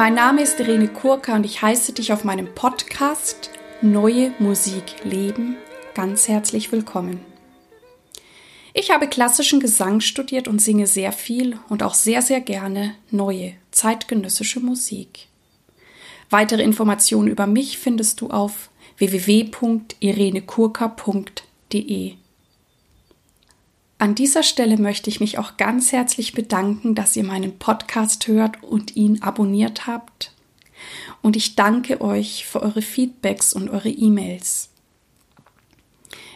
Mein Name ist Irene Kurka und ich heiße dich auf meinem Podcast Neue Musik leben ganz herzlich willkommen. Ich habe klassischen Gesang studiert und singe sehr viel und auch sehr, sehr gerne neue zeitgenössische Musik. Weitere Informationen über mich findest du auf www.irenekurka.de. An dieser Stelle möchte ich mich auch ganz herzlich bedanken, dass ihr meinen Podcast hört und ihn abonniert habt. Und ich danke euch für eure Feedbacks und eure E-Mails.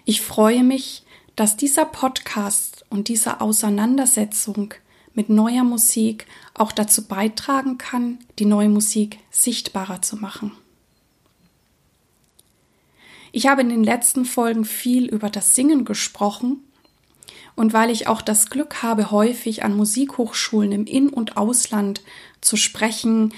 Ich freue mich, dass dieser Podcast und diese Auseinandersetzung mit neuer Musik auch dazu beitragen kann, die neue Musik sichtbarer zu machen. Ich habe in den letzten Folgen viel über das Singen gesprochen und weil ich auch das Glück habe, häufig an Musikhochschulen im In- und Ausland zu sprechen,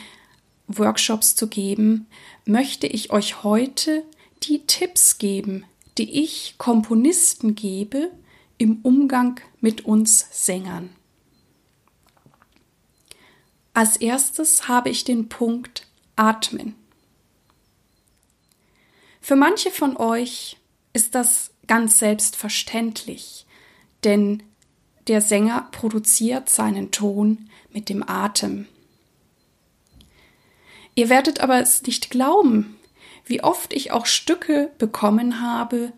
Workshops zu geben, möchte ich euch heute die Tipps geben, die ich Komponisten gebe im Umgang mit uns Sängern. Als erstes habe ich den Punkt Atmen. Für manche von euch ist das ganz selbstverständlich, denn der Sänger produziert seinen Ton mit dem Atem. Ihr werdet aber es nicht glauben, wie oft ich auch Stücke bekommen habe,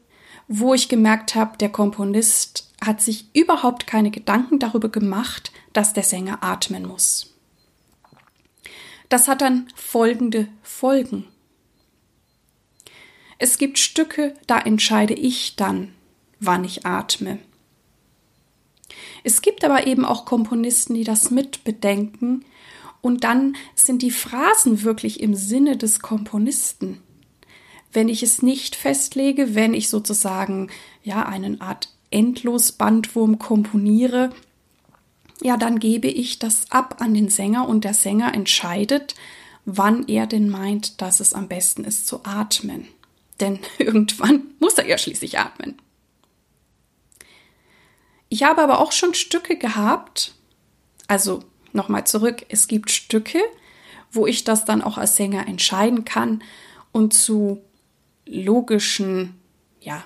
wo ich gemerkt habe, der Komponist hat sich überhaupt keine Gedanken darüber gemacht, dass der Sänger atmen muss. Das hat dann folgende Folgen. Es gibt Stücke, da entscheide ich dann, wann ich atme. Es gibt aber eben auch Komponisten, die das mitbedenken und dann sind die Phrasen wirklich im Sinne des Komponisten. Wenn ich es nicht festlege, wenn ich sozusagen ja eine Art Endlosbandwurm komponiere, ja, dann gebe ich das ab an den Sänger und der Sänger entscheidet, wann er denn meint, dass es am besten ist zu atmen. Denn irgendwann muss er ja schließlich atmen. Ich habe aber auch schon Stücke gehabt, also nochmal zurück, es gibt Stücke, wo ich das dann auch als Sänger entscheiden kann und zu logischen, ja,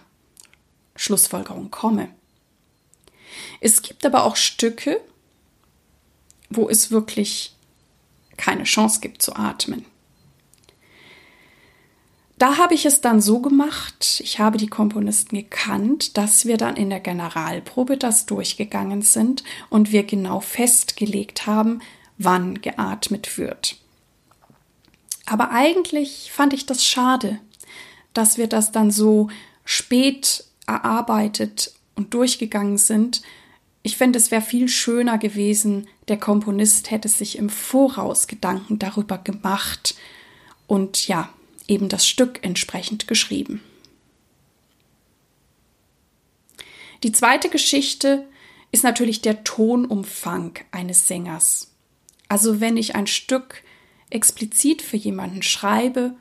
Schlussfolgerungen komme. Es gibt aber auch Stücke, wo es wirklich keine Chance gibt zu atmen. Da habe ich es dann so gemacht, ich habe die Komponisten gekannt, dass wir dann in der Generalprobe das durchgegangen sind und wir genau festgelegt haben, wann geatmet wird. Aber eigentlich fand ich das schade, dass wir das dann so spät erarbeitet und durchgegangen sind. Ich fände, es wäre viel schöner gewesen, der Komponist hätte sich im Voraus Gedanken darüber gemacht und ja, eben das Stück entsprechend geschrieben. Die zweite Geschichte ist natürlich der Tonumfang eines Sängers. Also wenn ich ein Stück explizit für jemanden schreibe,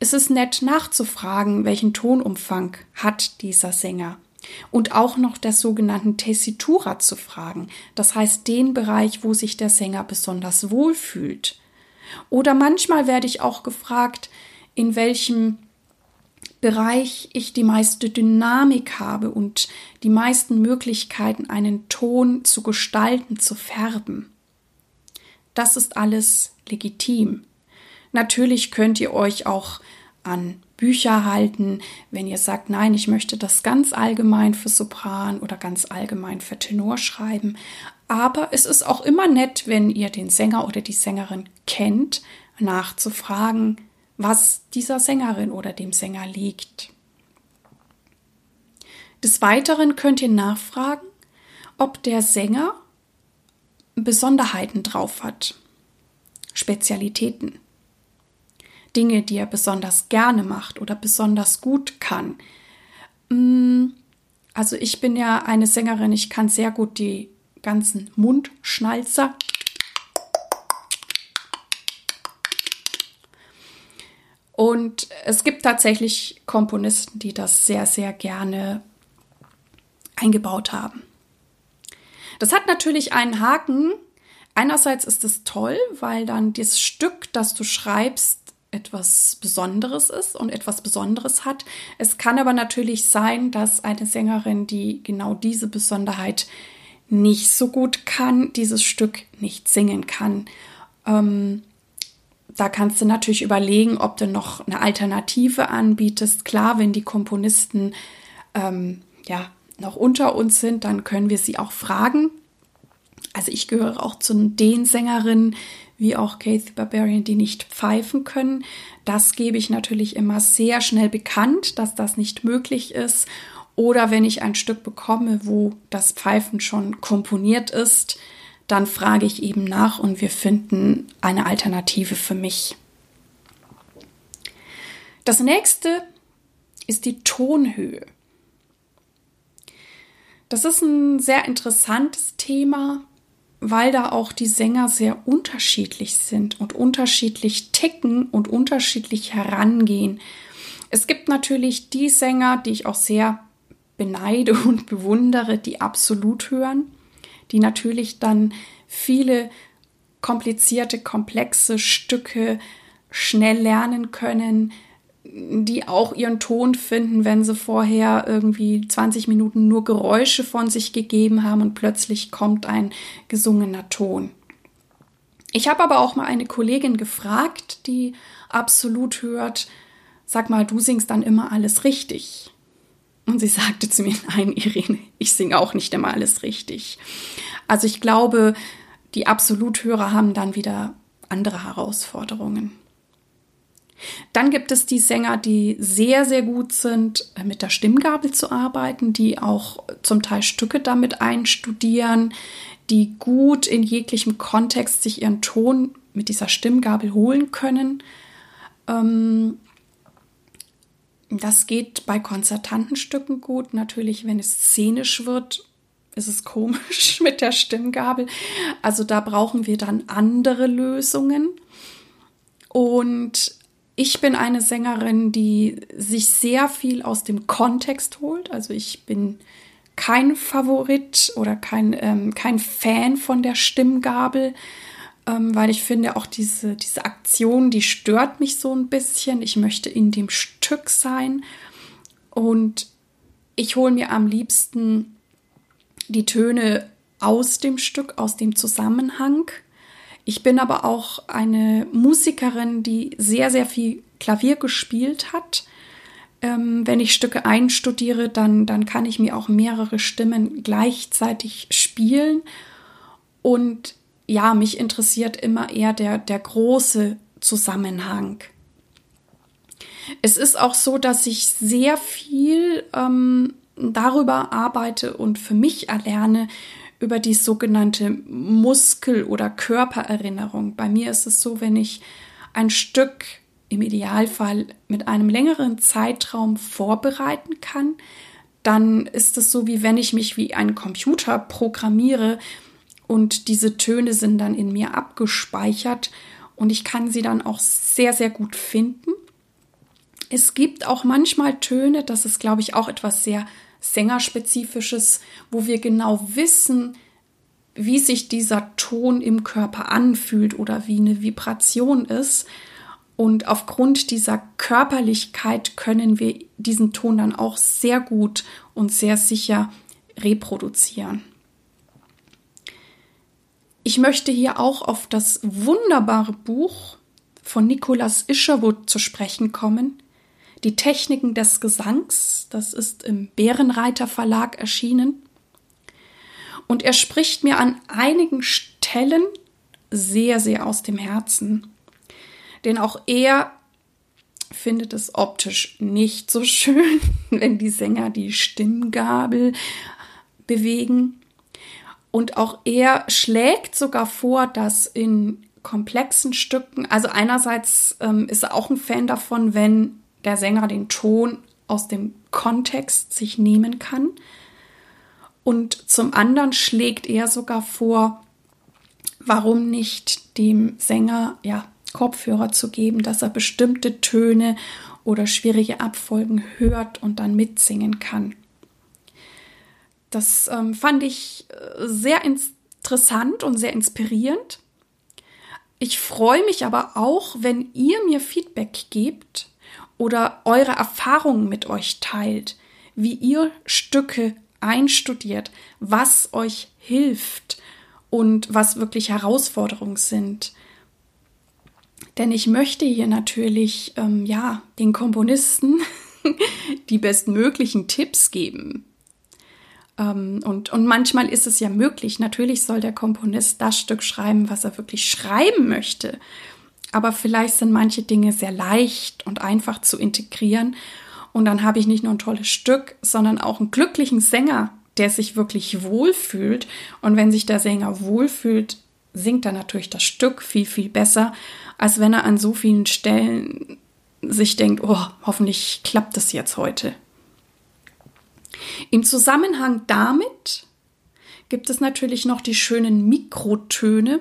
ist es nett nachzufragen, welchen Tonumfang hat dieser Sänger. Und auch noch der sogenannten Tessitura zu fragen, das heißt den Bereich, wo sich der Sänger besonders wohl fühlt. Oder manchmal werde ich auch gefragt, in welchem Bereich ich die meiste Dynamik habe und die meisten Möglichkeiten, einen Ton zu gestalten, zu färben. Das ist alles legitim. Natürlich könnt ihr euch auch an Bücher halten, wenn ihr sagt, nein, ich möchte das ganz allgemein für Sopran oder ganz allgemein für Tenor schreiben. Aber es ist auch immer nett, wenn ihr den Sänger oder die Sängerin kennt, nachzufragen, was dieser Sängerin oder dem Sänger liegt. Des Weiteren könnt ihr nachfragen, ob der Sänger Besonderheiten drauf hat, Spezialitäten, Dinge, die er besonders gerne macht oder besonders gut kann. Mm, also ich bin ja eine Sängerin, ich kann sehr gut die ganzen Mundschnalzer Und es gibt tatsächlich Komponisten, die das sehr, sehr gerne eingebaut haben. Das hat natürlich einen Haken, Einerseits ist es toll, weil dann das Stück, das du schreibst, etwas Besonderes ist und etwas Besonderes hat. Es kann aber natürlich sein, dass eine Sängerin, die genau diese Besonderheit nicht so gut kann, dieses Stück nicht singen kann. Ähm, da kannst du natürlich überlegen, ob du noch eine Alternative anbietest. Klar, wenn die Komponisten ähm, ja noch unter uns sind, dann können wir sie auch fragen. Also ich gehöre auch zu den Sängerinnen, wie auch Kathy Barbarian, die nicht pfeifen können. Das gebe ich natürlich immer sehr schnell bekannt, dass das nicht möglich ist. Oder wenn ich ein Stück bekomme, wo das Pfeifen schon komponiert ist, dann frage ich eben nach und wir finden eine Alternative für mich. Das nächste ist die Tonhöhe. Das ist ein sehr interessantes Thema, weil da auch die Sänger sehr unterschiedlich sind und unterschiedlich ticken und unterschiedlich herangehen. Es gibt natürlich die Sänger, die ich auch sehr beneide und bewundere, die absolut hören, die natürlich dann viele komplizierte, komplexe Stücke schnell lernen können, die auch ihren Ton finden, wenn sie vorher irgendwie 20 Minuten nur Geräusche von sich gegeben haben und plötzlich kommt ein gesungener Ton. Ich habe aber auch mal eine Kollegin gefragt, die absolut hört, sag mal, du singst dann immer alles richtig. Und sie sagte zu mir, nein, Irene, ich singe auch nicht immer alles richtig. Also ich glaube, die Absoluthörer haben dann wieder andere Herausforderungen. Dann gibt es die Sänger, die sehr, sehr gut sind, äh, mit der Stimmgabel zu arbeiten, die auch zum Teil Stücke damit einstudieren, die gut in jeglichem Kontext sich ihren Ton mit dieser Stimmgabel holen können. Ähm, das geht bei konzertanten Stücken gut. Natürlich, wenn es szenisch wird, ist es komisch mit der Stimmgabel. Also da brauchen wir dann andere Lösungen. Und ich bin eine Sängerin, die sich sehr viel aus dem Kontext holt. Also ich bin kein Favorit oder kein, ähm, kein Fan von der Stimmgabel, ähm, weil ich finde auch diese, diese Aktion, die stört mich so ein bisschen. Ich möchte in dem Stück sein und ich hole mir am liebsten die Töne aus dem Stück, aus dem Zusammenhang. Ich bin aber auch eine Musikerin, die sehr, sehr viel Klavier gespielt hat. Ähm, wenn ich Stücke einstudiere, dann, dann kann ich mir auch mehrere Stimmen gleichzeitig spielen. Und ja, mich interessiert immer eher der, der große Zusammenhang. Es ist auch so, dass ich sehr viel ähm, darüber arbeite und für mich erlerne, über die sogenannte Muskel- oder Körpererinnerung. Bei mir ist es so, wenn ich ein Stück im Idealfall mit einem längeren Zeitraum vorbereiten kann, dann ist es so, wie wenn ich mich wie ein Computer programmiere und diese Töne sind dann in mir abgespeichert und ich kann sie dann auch sehr, sehr gut finden. Es gibt auch manchmal Töne, das ist, glaube ich, auch etwas sehr Sängerspezifisches, wo wir genau wissen, wie sich dieser Ton im Körper anfühlt oder wie eine Vibration ist. Und aufgrund dieser Körperlichkeit können wir diesen Ton dann auch sehr gut und sehr sicher reproduzieren. Ich möchte hier auch auf das wunderbare Buch von Nicholas Isherwood zu sprechen kommen, die Techniken des Gesangs, das ist im Bärenreiter Verlag erschienen. Und er spricht mir an einigen Stellen sehr, sehr aus dem Herzen. Denn auch er findet es optisch nicht so schön, wenn die Sänger die Stimmgabel bewegen. Und auch er schlägt sogar vor, dass in komplexen Stücken, also einerseits ähm, ist er auch ein Fan davon, wenn der Sänger den Ton aus dem Kontext sich nehmen kann. Und zum anderen schlägt er sogar vor, warum nicht dem Sänger ja Kopfhörer zu geben, dass er bestimmte Töne oder schwierige Abfolgen hört und dann mitsingen kann. Das ähm, fand ich äh, sehr interessant und sehr inspirierend. Ich freue mich aber auch, wenn ihr mir Feedback gebt oder eure Erfahrungen mit euch teilt, wie ihr Stücke einstudiert, was euch hilft und was wirklich Herausforderungen sind. Denn ich möchte hier natürlich ähm, ja den Komponisten die bestmöglichen Tipps geben. Ähm, und, und manchmal ist es ja möglich. Natürlich soll der Komponist das Stück schreiben, was er wirklich schreiben möchte. Aber vielleicht sind manche Dinge sehr leicht und einfach zu integrieren. Und dann habe ich nicht nur ein tolles Stück, sondern auch einen glücklichen Sänger, der sich wirklich wohlfühlt. Und wenn sich der Sänger wohlfühlt, singt er natürlich das Stück viel, viel besser, als wenn er an so vielen Stellen sich denkt, oh, hoffentlich klappt das jetzt heute. Im Zusammenhang damit gibt es natürlich noch die schönen Mikrotöne.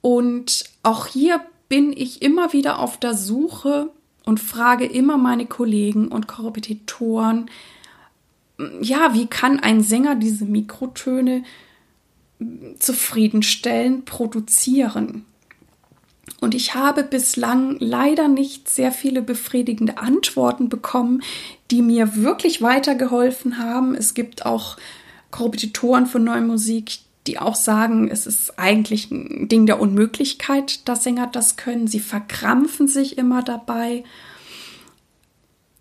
Und auch hier bin ich immer wieder auf der Suche und frage immer meine Kollegen und Korrepetitoren, ja, wie kann ein Sänger diese Mikrotöne zufriedenstellend produzieren? Und ich habe bislang leider nicht sehr viele befriedigende Antworten bekommen, die mir wirklich weitergeholfen haben. Es gibt auch Korrepetitoren von Neue Musik, die auch sagen, es ist eigentlich ein Ding der Unmöglichkeit, dass Sänger das können. Sie verkrampfen sich immer dabei.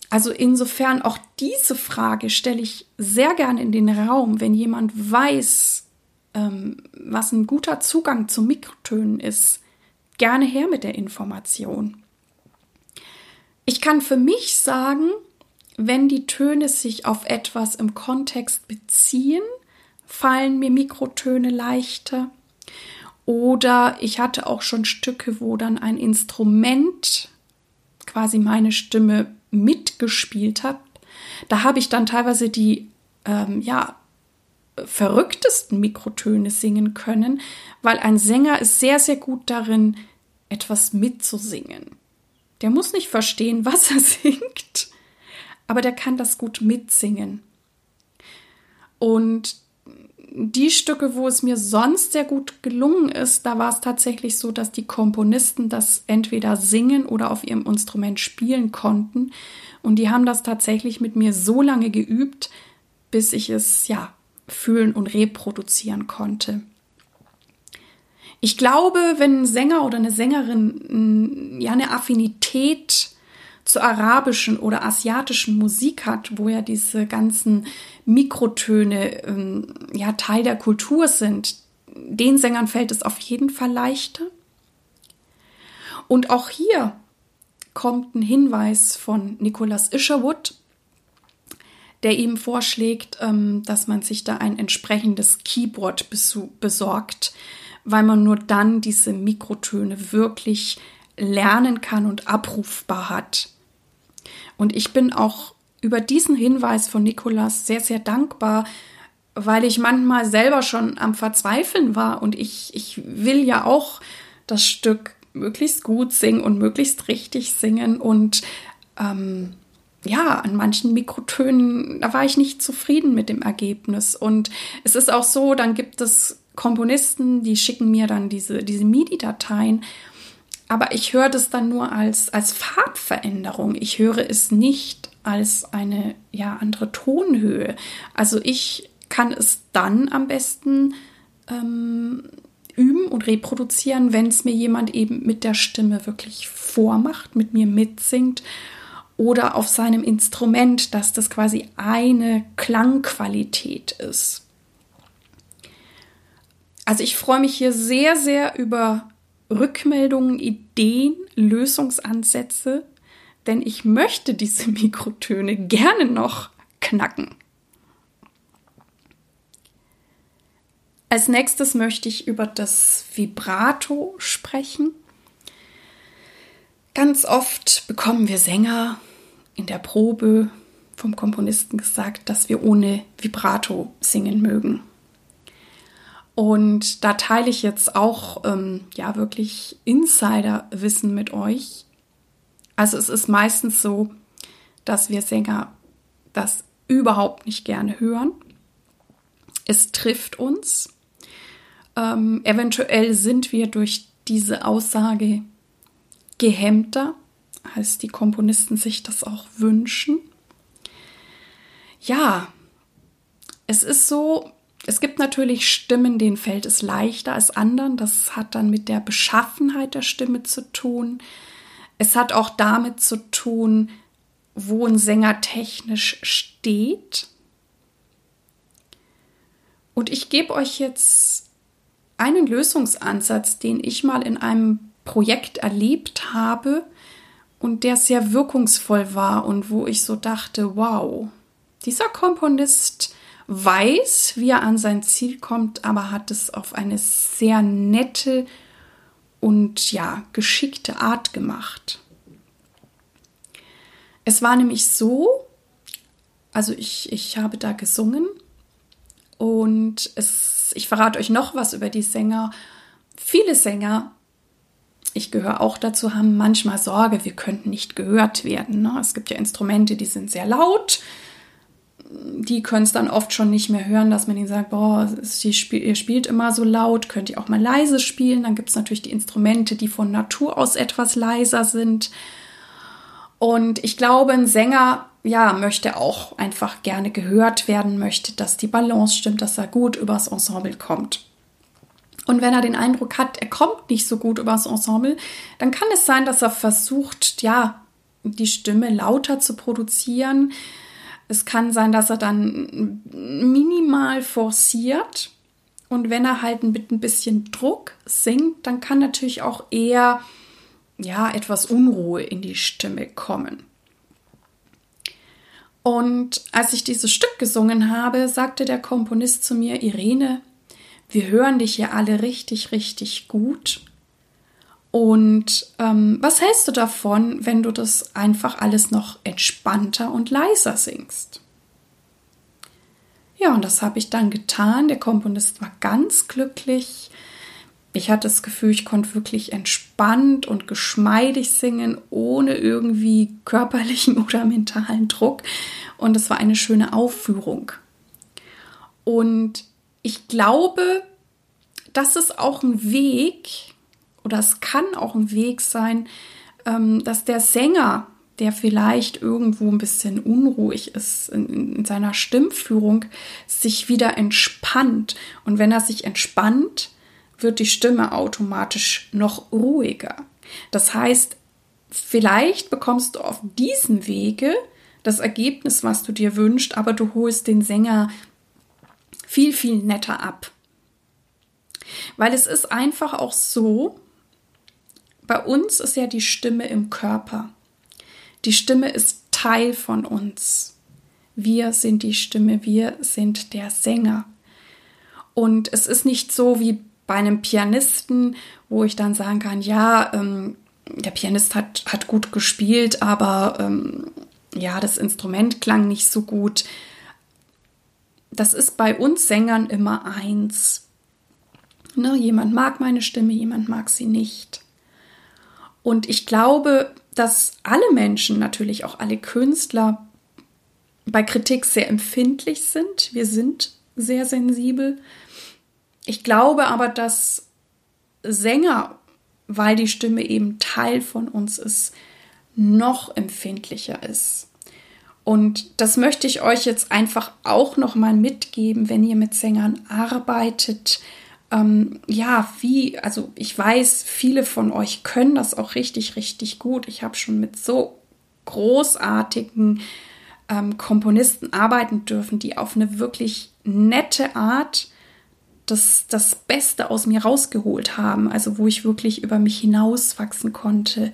Also insofern auch diese Frage stelle ich sehr gerne in den Raum, wenn jemand weiß, ähm, was ein guter Zugang zu Mikrotönen ist gerne her mit der Information. Ich kann für mich sagen, wenn die Töne sich auf etwas im Kontext beziehen, fallen mir Mikrotöne leichter. Oder ich hatte auch schon Stücke, wo dann ein Instrument quasi meine Stimme mitgespielt hat. Da habe ich dann teilweise die ähm, ja, verrücktesten Mikrotöne singen können, weil ein Sänger ist sehr, sehr gut darin, etwas mitzusingen. Der muss nicht verstehen, was er singt, aber der kann das gut mitsingen. Und die Stücke, wo es mir sonst sehr gut gelungen ist, da war es tatsächlich so, dass die Komponisten das entweder singen oder auf ihrem Instrument spielen konnten. Und die haben das tatsächlich mit mir so lange geübt, bis ich es ja fühlen und reproduzieren konnte. Ich glaube, wenn ein Sänger oder eine Sängerin ja eine Affinität zur arabischen oder asiatischen Musik hat, wo ja diese ganzen Mikrotöne ähm, ja Teil der Kultur sind, den Sängern fällt es auf jeden Fall leichter. Und auch hier kommt ein Hinweis von Nicholas Isherwood, der ihm vorschlägt, ähm, dass man sich da ein entsprechendes Keyboard besorgt, weil man nur dann diese Mikrotöne wirklich lernen kann und abrufbar hat. Und ich bin auch über diesen Hinweis von Nikolas sehr, sehr dankbar, weil ich manchmal selber schon am Verzweifeln war und ich, ich will ja auch das Stück möglichst gut singen und möglichst richtig singen und ähm, ja, an manchen Mikrotönen, da war ich nicht zufrieden mit dem Ergebnis. Und es ist auch so, dann gibt es Komponisten, die schicken mir dann diese, diese MIDI-Dateien. Aber ich höre das dann nur als, als Farbveränderung. Ich höre es nicht als eine ja, andere Tonhöhe. Also ich kann es dann am besten ähm, üben und reproduzieren, wenn es mir jemand eben mit der Stimme wirklich vormacht, mit mir mitsingt oder auf seinem Instrument, dass das quasi eine Klangqualität ist. Also ich freue mich hier sehr, sehr über Rückmeldungen, Ideen, Lösungsansätze, denn ich möchte diese Mikrotöne gerne noch knacken. Als nächstes möchte ich über das Vibrato sprechen. Ganz oft bekommen wir Sänger in der Probe vom Komponisten gesagt, dass wir ohne Vibrato singen mögen. Und da teile ich jetzt auch ähm, ja wirklich Insiderwissen mit euch. Also es ist meistens so, dass wir Sänger das überhaupt nicht gerne hören. Es trifft uns. Ähm, eventuell sind wir durch diese Aussage gehemmter, als die Komponisten sich das auch wünschen. Ja, es ist so, es gibt natürlich Stimmen, denen fällt es leichter als anderen. Das hat dann mit der Beschaffenheit der Stimme zu tun. Es hat auch damit zu tun, wo ein Sänger technisch steht. Und ich gebe euch jetzt einen Lösungsansatz, den ich mal in einem Projekt erlebt habe und der sehr wirkungsvoll war und wo ich so dachte, wow, dieser Komponist weiß, wie er an sein Ziel kommt, aber hat es auf eine sehr nette und ja, geschickte Art gemacht. Es war nämlich so, also ich, ich habe da gesungen und es, ich verrate euch noch was über die Sänger. Viele Sänger, ich gehöre auch dazu, haben manchmal Sorge, wir könnten nicht gehört werden. Ne? Es gibt ja Instrumente, die sind sehr laut. Die können es dann oft schon nicht mehr hören, dass man ihnen sagt, boah, ihr spielt immer so laut, könnt ihr auch mal leise spielen. Dann gibt es natürlich die Instrumente, die von Natur aus etwas leiser sind. Und ich glaube, ein Sänger, ja, möchte auch einfach gerne gehört werden, möchte, dass die Balance stimmt, dass er gut übers Ensemble kommt. Und wenn er den Eindruck hat, er kommt nicht so gut übers Ensemble, dann kann es sein, dass er versucht, ja, die Stimme lauter zu produzieren. Es kann sein, dass er dann minimal forciert. Und wenn er halt mit ein bisschen Druck singt, dann kann natürlich auch eher ja, etwas Unruhe in die Stimme kommen. Und als ich dieses Stück gesungen habe, sagte der Komponist zu mir, Irene, wir hören dich hier alle richtig, richtig gut. Und ähm, was hältst du davon, wenn du das einfach alles noch entspannter und leiser singst? Ja, und das habe ich dann getan. Der Komponist war ganz glücklich ich hatte das Gefühl, ich konnte wirklich entspannt und geschmeidig singen, ohne irgendwie körperlichen oder mentalen Druck. Und es war eine schöne Aufführung. Und ich glaube, das ist auch ein Weg, oder es kann auch ein Weg sein, ähm, dass der Sänger, der vielleicht irgendwo ein bisschen unruhig ist in, in seiner Stimmführung, sich wieder entspannt. Und wenn er sich entspannt, wird die Stimme automatisch noch ruhiger. Das heißt, vielleicht bekommst du auf diesem Wege das Ergebnis, was du dir wünschst, aber du holst den Sänger viel, viel netter ab. Weil es ist einfach auch so, bei uns ist ja die Stimme im Körper. Die Stimme ist Teil von uns. Wir sind die Stimme, wir sind der Sänger. Und es ist nicht so wie bei einem Pianisten, wo ich dann sagen kann, ja, ähm, der Pianist hat, hat gut gespielt, aber ähm, ja, das Instrument klang nicht so gut. Das ist bei uns Sängern immer eins. Ne, jemand mag meine Stimme, jemand mag sie nicht. Und ich glaube, dass alle Menschen, natürlich auch alle Künstler, bei Kritik sehr empfindlich sind. Wir sind sehr sensibel. Ich glaube aber, dass Sänger, weil die Stimme eben Teil von uns ist, noch empfindlicher ist. Und das möchte ich euch jetzt einfach auch noch mal mitgeben, wenn ihr mit Sängern arbeitet. Ähm, ja, wie, also ich weiß, viele von euch können das auch richtig, richtig gut. Ich habe schon mit so großartigen ähm, Komponisten arbeiten dürfen, die auf eine wirklich nette Art das, das Beste aus mir rausgeholt haben, also wo ich wirklich über mich hinauswachsen konnte.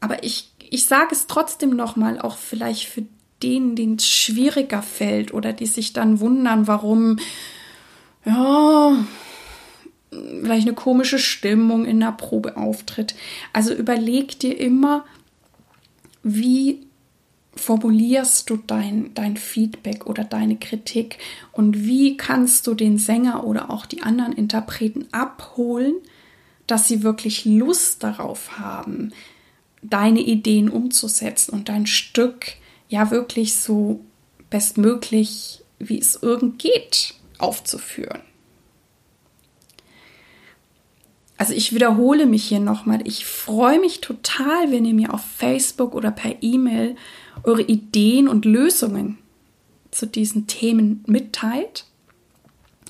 Aber ich, ich sage es trotzdem nochmal, auch vielleicht für denen, denen es schwieriger fällt oder die sich dann wundern, warum, ja, vielleicht eine komische Stimmung in der Probe auftritt. Also überleg dir immer, wie formulierst du dein, dein Feedback oder deine Kritik und wie kannst du den Sänger oder auch die anderen Interpreten abholen, dass sie wirklich Lust darauf haben, deine Ideen umzusetzen und dein Stück ja wirklich so bestmöglich, wie es irgend geht, aufzuführen. Also ich wiederhole mich hier nochmal. Ich freue mich total, wenn ihr mir auf Facebook oder per E-Mail eure Ideen und Lösungen zu diesen Themen mitteilt.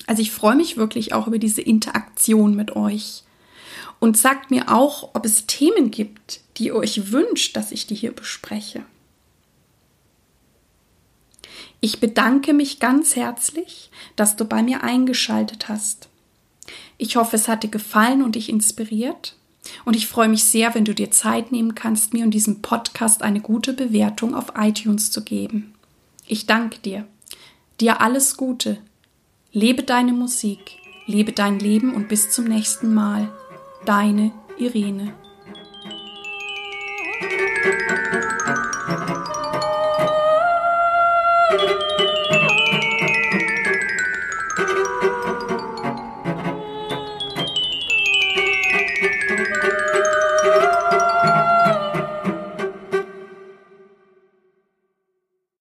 Also ich freue mich wirklich auch über diese Interaktion mit euch. Und sagt mir auch, ob es Themen gibt, die ihr euch wünscht, dass ich die hier bespreche. Ich bedanke mich ganz herzlich, dass du bei mir eingeschaltet hast. Ich hoffe, es hat dir gefallen und dich inspiriert. Und ich freue mich sehr, wenn du dir Zeit nehmen kannst, mir und diesem Podcast eine gute Bewertung auf iTunes zu geben. Ich danke dir. Dir alles Gute. Lebe deine Musik, lebe dein Leben und bis zum nächsten Mal. Deine Irene.